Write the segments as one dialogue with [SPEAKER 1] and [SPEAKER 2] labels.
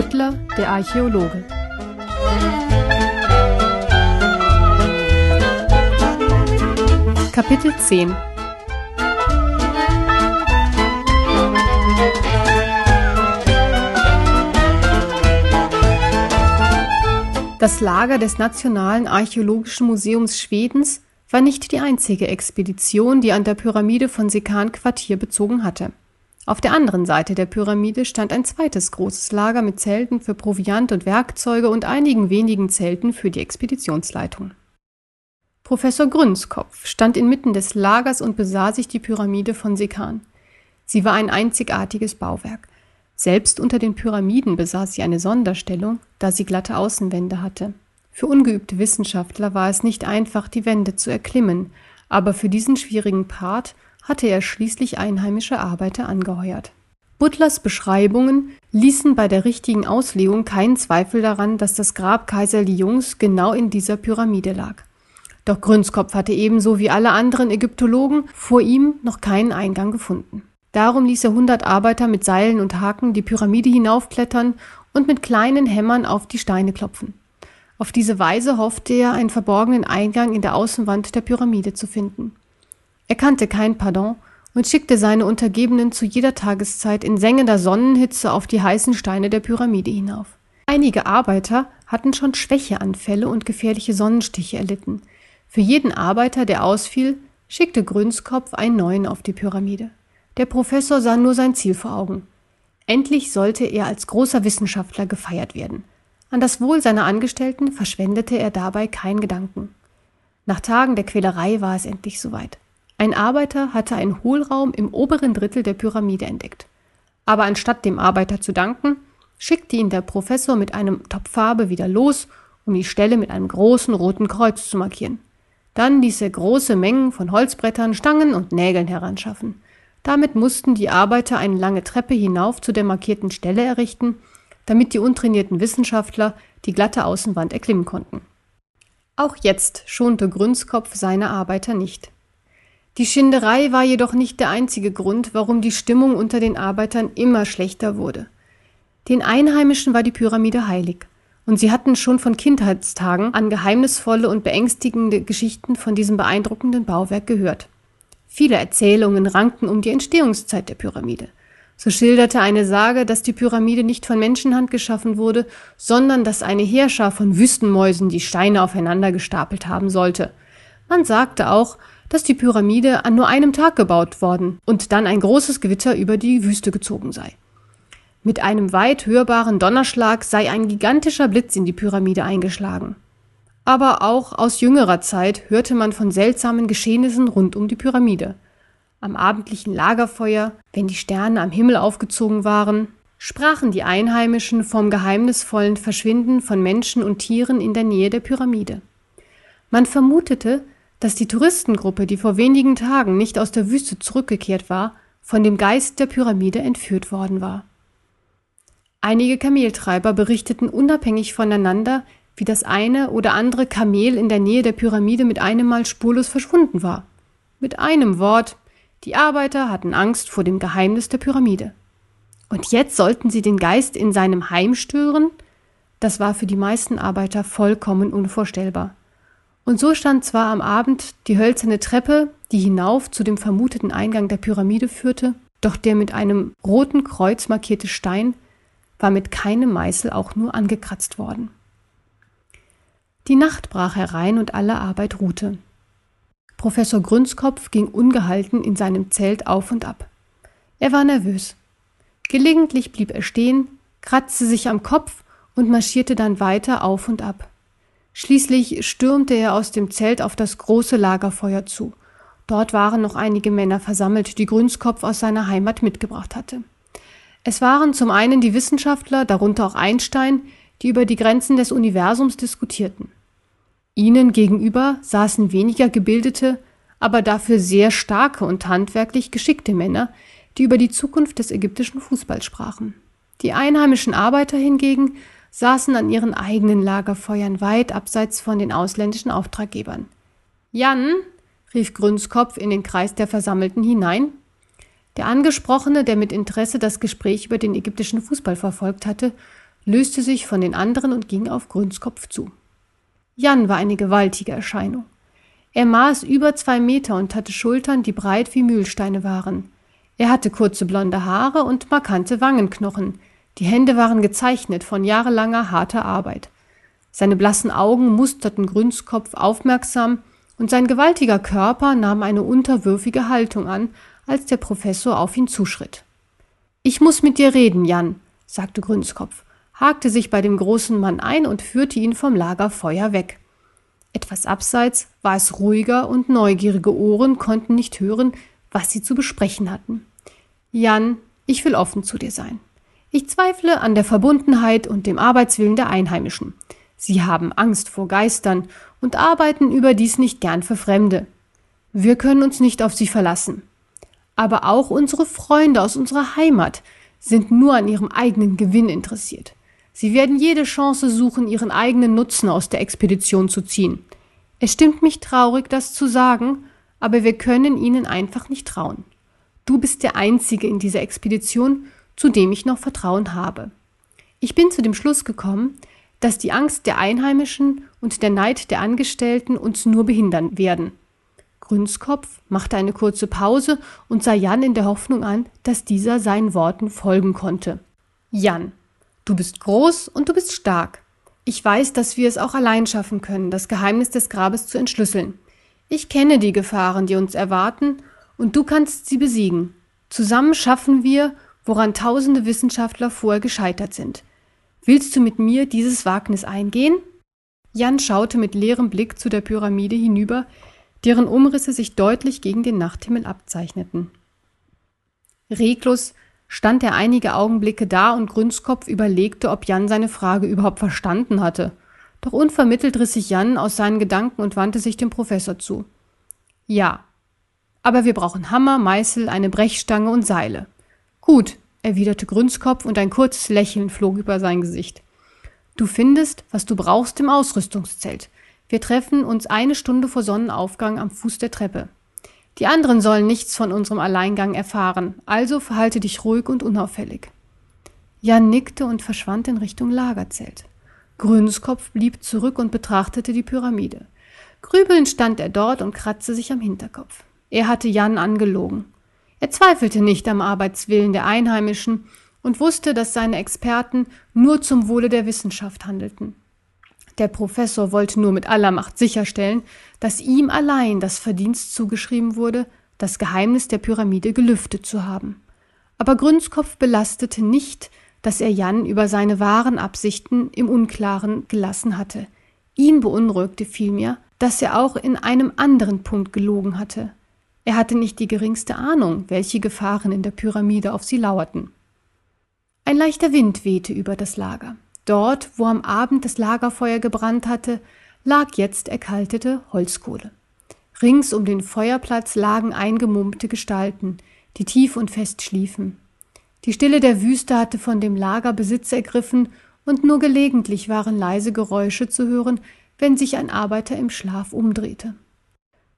[SPEAKER 1] Butler, der Archäologe. Kapitel 10 Das Lager des Nationalen Archäologischen Museums Schwedens war nicht die einzige Expedition, die an der Pyramide von Sekan Quartier bezogen hatte. Auf der anderen Seite der Pyramide stand ein zweites großes Lager mit Zelten für Proviant und Werkzeuge und einigen wenigen Zelten für die Expeditionsleitung. Professor Grünskopf stand inmitten des Lagers und besah sich die Pyramide von Sekan. Sie war ein einzigartiges Bauwerk. Selbst unter den Pyramiden besaß sie eine Sonderstellung, da sie glatte Außenwände hatte. Für ungeübte Wissenschaftler war es nicht einfach, die Wände zu erklimmen, aber für diesen schwierigen Part hatte er schließlich einheimische Arbeiter angeheuert. Butlers Beschreibungen ließen bei der richtigen Auslegung keinen Zweifel daran, dass das Grab Kaiser Liungs genau in dieser Pyramide lag. Doch Grünskopf hatte ebenso wie alle anderen Ägyptologen vor ihm noch keinen Eingang gefunden. Darum ließ er hundert Arbeiter mit Seilen und Haken die Pyramide hinaufklettern und mit kleinen Hämmern auf die Steine klopfen. Auf diese Weise hoffte er, einen verborgenen Eingang in der Außenwand der Pyramide zu finden. Er kannte kein Pardon und schickte seine Untergebenen zu jeder Tageszeit in sengender Sonnenhitze auf die heißen Steine der Pyramide hinauf. Einige Arbeiter hatten schon Schwächeanfälle und gefährliche Sonnenstiche erlitten. Für jeden Arbeiter, der ausfiel, schickte Grünskopf einen neuen auf die Pyramide. Der Professor sah nur sein Ziel vor Augen. Endlich sollte er als großer Wissenschaftler gefeiert werden. An das Wohl seiner Angestellten verschwendete er dabei keinen Gedanken. Nach Tagen der Quälerei war es endlich soweit. Ein Arbeiter hatte einen Hohlraum im oberen Drittel der Pyramide entdeckt. Aber anstatt dem Arbeiter zu danken, schickte ihn der Professor mit einem Topf Farbe wieder los, um die Stelle mit einem großen roten Kreuz zu markieren. Dann ließ er große Mengen von Holzbrettern, Stangen und Nägeln heranschaffen. Damit mussten die Arbeiter eine lange Treppe hinauf zu der markierten Stelle errichten, damit die untrainierten Wissenschaftler die glatte Außenwand erklimmen konnten. Auch jetzt schonte Grünskopf seine Arbeiter nicht. Die Schinderei war jedoch nicht der einzige Grund, warum die Stimmung unter den Arbeitern immer schlechter wurde. Den Einheimischen war die Pyramide heilig, und sie hatten schon von Kindheitstagen an geheimnisvolle und beängstigende Geschichten von diesem beeindruckenden Bauwerk gehört. Viele Erzählungen rankten um die Entstehungszeit der Pyramide. So schilderte eine Sage, dass die Pyramide nicht von Menschenhand geschaffen wurde, sondern dass eine Heerschar von Wüstenmäusen die Steine aufeinander gestapelt haben sollte. Man sagte auch, dass die Pyramide an nur einem Tag gebaut worden und dann ein großes Gewitter über die Wüste gezogen sei. Mit einem weit hörbaren Donnerschlag sei ein gigantischer Blitz in die Pyramide eingeschlagen aber auch aus jüngerer Zeit hörte man von seltsamen Geschehnissen rund um die Pyramide. Am abendlichen Lagerfeuer, wenn die Sterne am Himmel aufgezogen waren, sprachen die Einheimischen vom geheimnisvollen Verschwinden von Menschen und Tieren in der Nähe der Pyramide. Man vermutete, dass die Touristengruppe, die vor wenigen Tagen nicht aus der Wüste zurückgekehrt war, von dem Geist der Pyramide entführt worden war. Einige Kameltreiber berichteten unabhängig voneinander, wie das eine oder andere Kamel in der Nähe der Pyramide mit einem Mal spurlos verschwunden war. Mit einem Wort, die Arbeiter hatten Angst vor dem Geheimnis der Pyramide. Und jetzt sollten sie den Geist in seinem Heim stören? Das war für die meisten Arbeiter vollkommen unvorstellbar. Und so stand zwar am Abend die hölzerne Treppe, die hinauf zu dem vermuteten Eingang der Pyramide führte, doch der mit einem roten Kreuz markierte Stein war mit keinem Meißel auch nur angekratzt worden. Die Nacht brach herein und alle Arbeit ruhte. Professor Grünskopf ging ungehalten in seinem Zelt auf und ab. Er war nervös. Gelegentlich blieb er stehen, kratzte sich am Kopf und marschierte dann weiter auf und ab. Schließlich stürmte er aus dem Zelt auf das große Lagerfeuer zu. Dort waren noch einige Männer versammelt, die Grünskopf aus seiner Heimat mitgebracht hatte. Es waren zum einen die Wissenschaftler, darunter auch Einstein, die über die Grenzen des Universums diskutierten. Ihnen gegenüber saßen weniger gebildete, aber dafür sehr starke und handwerklich geschickte Männer, die über die Zukunft des ägyptischen Fußballs sprachen. Die einheimischen Arbeiter hingegen saßen an ihren eigenen Lagerfeuern weit abseits von den ausländischen Auftraggebern. Jan, rief Grünskopf in den Kreis der Versammelten hinein. Der Angesprochene, der mit Interesse das Gespräch über den ägyptischen Fußball verfolgt hatte, löste sich von den anderen und ging auf Grünskopf zu. Jan war eine gewaltige Erscheinung. Er maß über zwei Meter und hatte Schultern, die breit wie Mühlsteine waren. Er hatte kurze blonde Haare und markante Wangenknochen. Die Hände waren gezeichnet von jahrelanger harter Arbeit. Seine blassen Augen musterten Grünskopf aufmerksam und sein gewaltiger Körper nahm eine unterwürfige Haltung an, als der Professor auf ihn zuschritt. Ich muss mit dir reden, Jan, sagte Grünskopf, hakte sich bei dem großen Mann ein und führte ihn vom Lagerfeuer weg. Etwas abseits war es ruhiger und neugierige Ohren konnten nicht hören, was sie zu besprechen hatten. Jan, ich will offen zu dir sein. Ich zweifle an der Verbundenheit und dem Arbeitswillen der Einheimischen. Sie haben Angst vor Geistern und arbeiten überdies nicht gern für Fremde. Wir können uns nicht auf sie verlassen. Aber auch unsere Freunde aus unserer Heimat sind nur an ihrem eigenen Gewinn interessiert. Sie werden jede Chance suchen, ihren eigenen Nutzen aus der Expedition zu ziehen. Es stimmt mich traurig, das zu sagen, aber wir können ihnen einfach nicht trauen. Du bist der Einzige in dieser Expedition, zu dem ich noch Vertrauen habe. Ich bin zu dem Schluss gekommen, dass die Angst der Einheimischen und der Neid der Angestellten uns nur behindern werden. Grünskopf machte eine kurze Pause und sah Jan in der Hoffnung an, dass dieser seinen Worten folgen konnte. Jan, du bist groß und du bist stark. Ich weiß, dass wir es auch allein schaffen können, das Geheimnis des Grabes zu entschlüsseln. Ich kenne die Gefahren, die uns erwarten, und du kannst sie besiegen. Zusammen schaffen wir, woran tausende Wissenschaftler vorher gescheitert sind. Willst du mit mir dieses Wagnis eingehen? Jan schaute mit leerem Blick zu der Pyramide hinüber, deren Umrisse sich deutlich gegen den Nachthimmel abzeichneten. Reglos stand er einige Augenblicke da und Grünskopf überlegte, ob Jan seine Frage überhaupt verstanden hatte. Doch unvermittelt riss sich Jan aus seinen Gedanken und wandte sich dem Professor zu. Ja, aber wir brauchen Hammer, Meißel, eine Brechstange und Seile. Gut, erwiderte Grünskopf und ein kurzes Lächeln flog über sein Gesicht. Du findest, was du brauchst im Ausrüstungszelt. Wir treffen uns eine Stunde vor Sonnenaufgang am Fuß der Treppe. Die anderen sollen nichts von unserem Alleingang erfahren, also verhalte dich ruhig und unauffällig. Jan nickte und verschwand in Richtung Lagerzelt. Grünskopf blieb zurück und betrachtete die Pyramide. Grübelnd stand er dort und kratzte sich am Hinterkopf. Er hatte Jan angelogen. Er zweifelte nicht am Arbeitswillen der Einheimischen und wusste, dass seine Experten nur zum Wohle der Wissenschaft handelten. Der Professor wollte nur mit aller Macht sicherstellen, dass ihm allein das Verdienst zugeschrieben wurde, das Geheimnis der Pyramide gelüftet zu haben. Aber Grünskopf belastete nicht, dass er Jan über seine wahren Absichten im Unklaren gelassen hatte. Ihn beunruhigte vielmehr, dass er auch in einem anderen Punkt gelogen hatte. Er hatte nicht die geringste Ahnung, welche Gefahren in der Pyramide auf sie lauerten. Ein leichter Wind wehte über das Lager. Dort, wo am Abend das Lagerfeuer gebrannt hatte, lag jetzt erkaltete Holzkohle. Rings um den Feuerplatz lagen eingemummte Gestalten, die tief und fest schliefen. Die Stille der Wüste hatte von dem Lager Besitz ergriffen, und nur gelegentlich waren leise Geräusche zu hören, wenn sich ein Arbeiter im Schlaf umdrehte.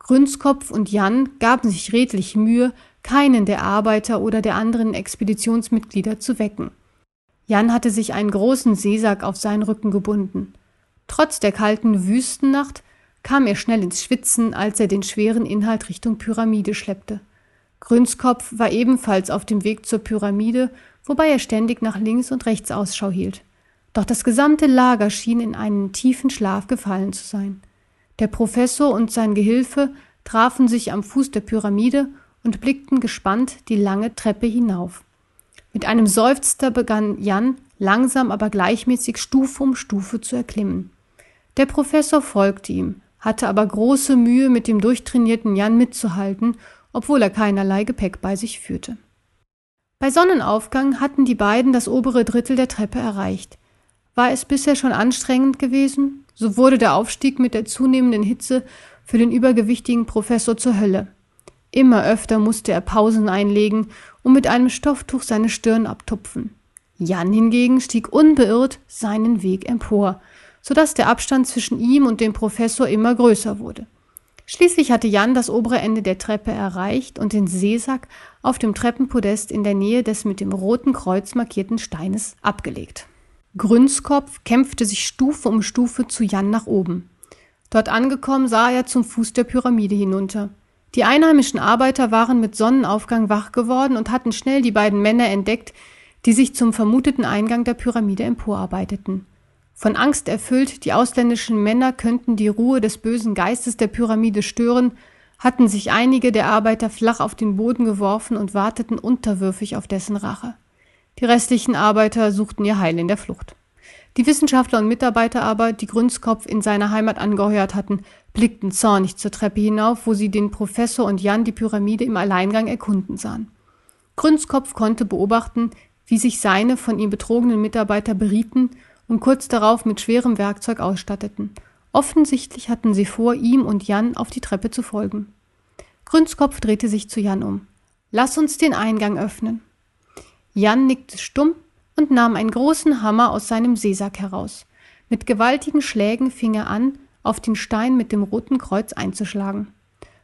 [SPEAKER 1] Grünskopf und Jan gaben sich redlich Mühe, keinen der Arbeiter oder der anderen Expeditionsmitglieder zu wecken. Jan hatte sich einen großen Seesack auf seinen Rücken gebunden. Trotz der kalten Wüstennacht kam er schnell ins Schwitzen, als er den schweren Inhalt Richtung Pyramide schleppte. Grünskopf war ebenfalls auf dem Weg zur Pyramide, wobei er ständig nach links und rechts Ausschau hielt. Doch das gesamte Lager schien in einen tiefen Schlaf gefallen zu sein. Der Professor und sein Gehilfe trafen sich am Fuß der Pyramide und blickten gespannt die lange Treppe hinauf. Mit einem Seufzer begann Jan langsam aber gleichmäßig Stufe um Stufe zu erklimmen. Der Professor folgte ihm, hatte aber große Mühe, mit dem durchtrainierten Jan mitzuhalten, obwohl er keinerlei Gepäck bei sich führte. Bei Sonnenaufgang hatten die beiden das obere Drittel der Treppe erreicht. War es bisher schon anstrengend gewesen, so wurde der Aufstieg mit der zunehmenden Hitze für den übergewichtigen Professor zur Hölle. Immer öfter musste er Pausen einlegen und mit einem Stofftuch seine Stirn abtupfen. Jan hingegen stieg unbeirrt seinen Weg empor, so dass der Abstand zwischen ihm und dem Professor immer größer wurde. Schließlich hatte Jan das obere Ende der Treppe erreicht und den Seesack auf dem Treppenpodest in der Nähe des mit dem roten Kreuz markierten Steines abgelegt. Grünskopf kämpfte sich Stufe um Stufe zu Jan nach oben. Dort angekommen sah er zum Fuß der Pyramide hinunter. Die einheimischen Arbeiter waren mit Sonnenaufgang wach geworden und hatten schnell die beiden Männer entdeckt, die sich zum vermuteten Eingang der Pyramide emporarbeiteten. Von Angst erfüllt, die ausländischen Männer könnten die Ruhe des bösen Geistes der Pyramide stören, hatten sich einige der Arbeiter flach auf den Boden geworfen und warteten unterwürfig auf dessen Rache. Die restlichen Arbeiter suchten ihr Heil in der Flucht. Die Wissenschaftler und Mitarbeiter aber, die Grünskopf in seiner Heimat angeheuert hatten, blickten zornig zur Treppe hinauf, wo sie den Professor und Jan die Pyramide im Alleingang erkunden sahen. Grünskopf konnte beobachten, wie sich seine von ihm betrogenen Mitarbeiter berieten und kurz darauf mit schwerem Werkzeug ausstatteten. Offensichtlich hatten sie vor, ihm und Jan auf die Treppe zu folgen. Grünskopf drehte sich zu Jan um. Lass uns den Eingang öffnen. Jan nickte stumm und nahm einen großen Hammer aus seinem Seesack heraus. Mit gewaltigen Schlägen fing er an, auf den Stein mit dem roten Kreuz einzuschlagen.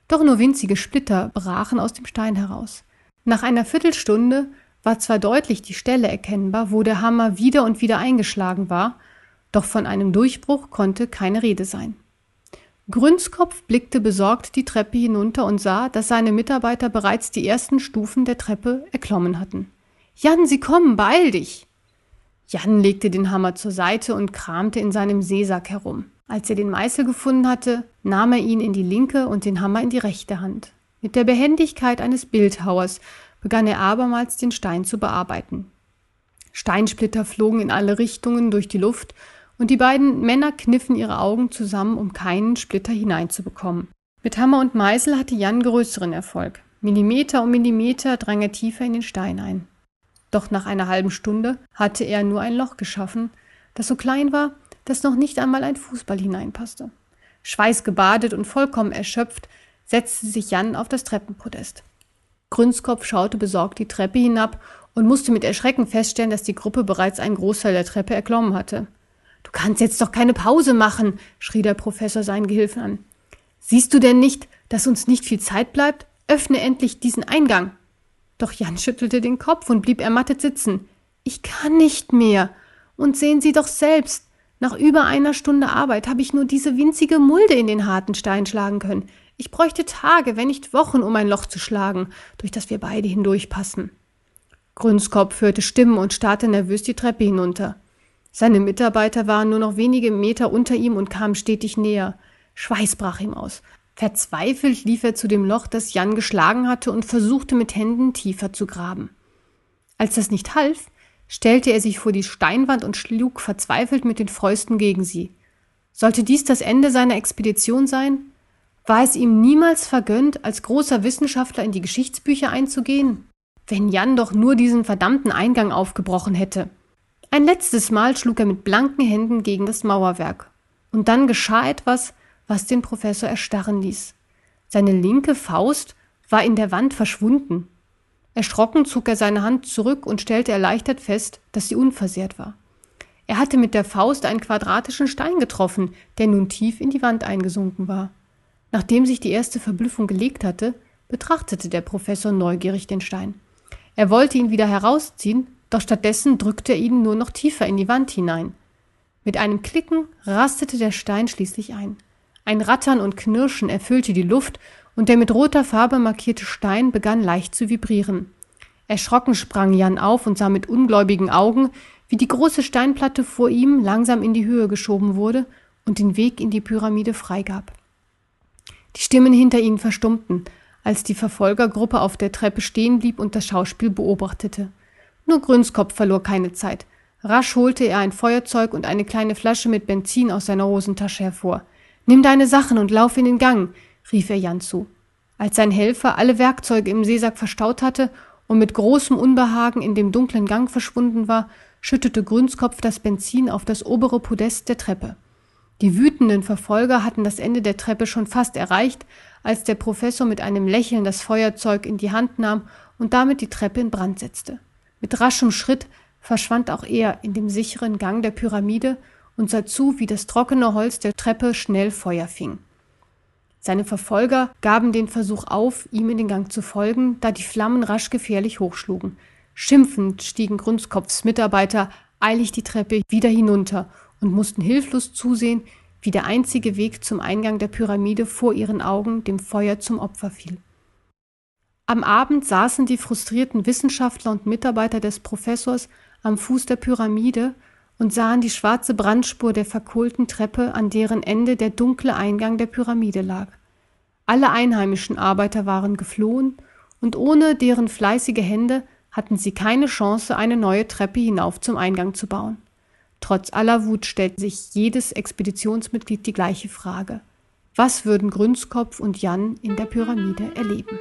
[SPEAKER 1] Doch nur winzige Splitter brachen aus dem Stein heraus. Nach einer Viertelstunde war zwar deutlich die Stelle erkennbar, wo der Hammer wieder und wieder eingeschlagen war, doch von einem Durchbruch konnte keine Rede sein. Grünskopf blickte besorgt die Treppe hinunter und sah, dass seine Mitarbeiter bereits die ersten Stufen der Treppe erklommen hatten. Jan, sie kommen, beeil dich! Jan legte den Hammer zur Seite und kramte in seinem Seesack herum. Als er den Meißel gefunden hatte, nahm er ihn in die linke und den Hammer in die rechte Hand. Mit der Behendigkeit eines Bildhauers begann er abermals den Stein zu bearbeiten. Steinsplitter flogen in alle Richtungen durch die Luft, und die beiden Männer kniffen ihre Augen zusammen, um keinen Splitter hineinzubekommen. Mit Hammer und Meißel hatte Jan größeren Erfolg. Millimeter um Millimeter drang er tiefer in den Stein ein. Doch nach einer halben Stunde hatte er nur ein Loch geschaffen, das so klein war, dass noch nicht einmal ein Fußball hineinpasste. Schweißgebadet und vollkommen erschöpft setzte sich Jan auf das Treppenpodest. Grünskopf schaute besorgt die Treppe hinab und musste mit Erschrecken feststellen, dass die Gruppe bereits einen Großteil der Treppe erklommen hatte. Du kannst jetzt doch keine Pause machen, schrie der Professor seinen Gehilfen an. Siehst du denn nicht, dass uns nicht viel Zeit bleibt? Öffne endlich diesen Eingang. Doch Jan schüttelte den Kopf und blieb ermattet sitzen. Ich kann nicht mehr. Und sehen Sie doch selbst, nach über einer Stunde Arbeit habe ich nur diese winzige Mulde in den harten Stein schlagen können. Ich bräuchte Tage, wenn nicht Wochen, um ein Loch zu schlagen, durch das wir beide hindurchpassen. Grünskopf hörte Stimmen und starrte nervös die Treppe hinunter. Seine Mitarbeiter waren nur noch wenige Meter unter ihm und kamen stetig näher. Schweiß brach ihm aus. Verzweifelt lief er zu dem Loch, das Jan geschlagen hatte, und versuchte mit Händen tiefer zu graben. Als das nicht half, stellte er sich vor die Steinwand und schlug verzweifelt mit den Fäusten gegen sie. Sollte dies das Ende seiner Expedition sein? War es ihm niemals vergönnt, als großer Wissenschaftler in die Geschichtsbücher einzugehen? Wenn Jan doch nur diesen verdammten Eingang aufgebrochen hätte. Ein letztes Mal schlug er mit blanken Händen gegen das Mauerwerk. Und dann geschah etwas, was den Professor erstarren ließ. Seine linke Faust war in der Wand verschwunden. Erschrocken zog er seine Hand zurück und stellte erleichtert fest, dass sie unversehrt war. Er hatte mit der Faust einen quadratischen Stein getroffen, der nun tief in die Wand eingesunken war. Nachdem sich die erste Verblüffung gelegt hatte, betrachtete der Professor neugierig den Stein. Er wollte ihn wieder herausziehen, doch stattdessen drückte er ihn nur noch tiefer in die Wand hinein. Mit einem Klicken rastete der Stein schließlich ein. Ein Rattern und Knirschen erfüllte die Luft, und der mit roter Farbe markierte Stein begann leicht zu vibrieren. Erschrocken sprang Jan auf und sah mit ungläubigen Augen, wie die große Steinplatte vor ihm langsam in die Höhe geschoben wurde und den Weg in die Pyramide freigab. Die Stimmen hinter ihnen verstummten, als die Verfolgergruppe auf der Treppe stehen blieb und das Schauspiel beobachtete. Nur Grünskopf verlor keine Zeit. Rasch holte er ein Feuerzeug und eine kleine Flasche mit Benzin aus seiner Hosentasche hervor. Nimm deine Sachen und lauf in den Gang, rief er Jan zu. Als sein Helfer alle Werkzeuge im Seesack verstaut hatte und mit großem Unbehagen in dem dunklen Gang verschwunden war, schüttete Grünskopf das Benzin auf das obere Podest der Treppe. Die wütenden Verfolger hatten das Ende der Treppe schon fast erreicht, als der Professor mit einem Lächeln das Feuerzeug in die Hand nahm und damit die Treppe in Brand setzte. Mit raschem Schritt verschwand auch er in dem sicheren Gang der Pyramide und sah zu, wie das trockene Holz der Treppe schnell Feuer fing. Seine Verfolger gaben den Versuch auf, ihm in den Gang zu folgen, da die Flammen rasch gefährlich hochschlugen. Schimpfend stiegen Grunskopfs Mitarbeiter eilig die Treppe wieder hinunter und mussten hilflos zusehen, wie der einzige Weg zum Eingang der Pyramide vor ihren Augen dem Feuer zum Opfer fiel. Am Abend saßen die frustrierten Wissenschaftler und Mitarbeiter des Professors am Fuß der Pyramide und sahen die schwarze Brandspur der verkohlten Treppe, an deren Ende der dunkle Eingang der Pyramide lag. Alle einheimischen Arbeiter waren geflohen, und ohne deren fleißige Hände hatten sie keine Chance, eine neue Treppe hinauf zum Eingang zu bauen. Trotz aller Wut stellt sich jedes Expeditionsmitglied die gleiche Frage. Was würden Grünskopf und Jan in der Pyramide erleben?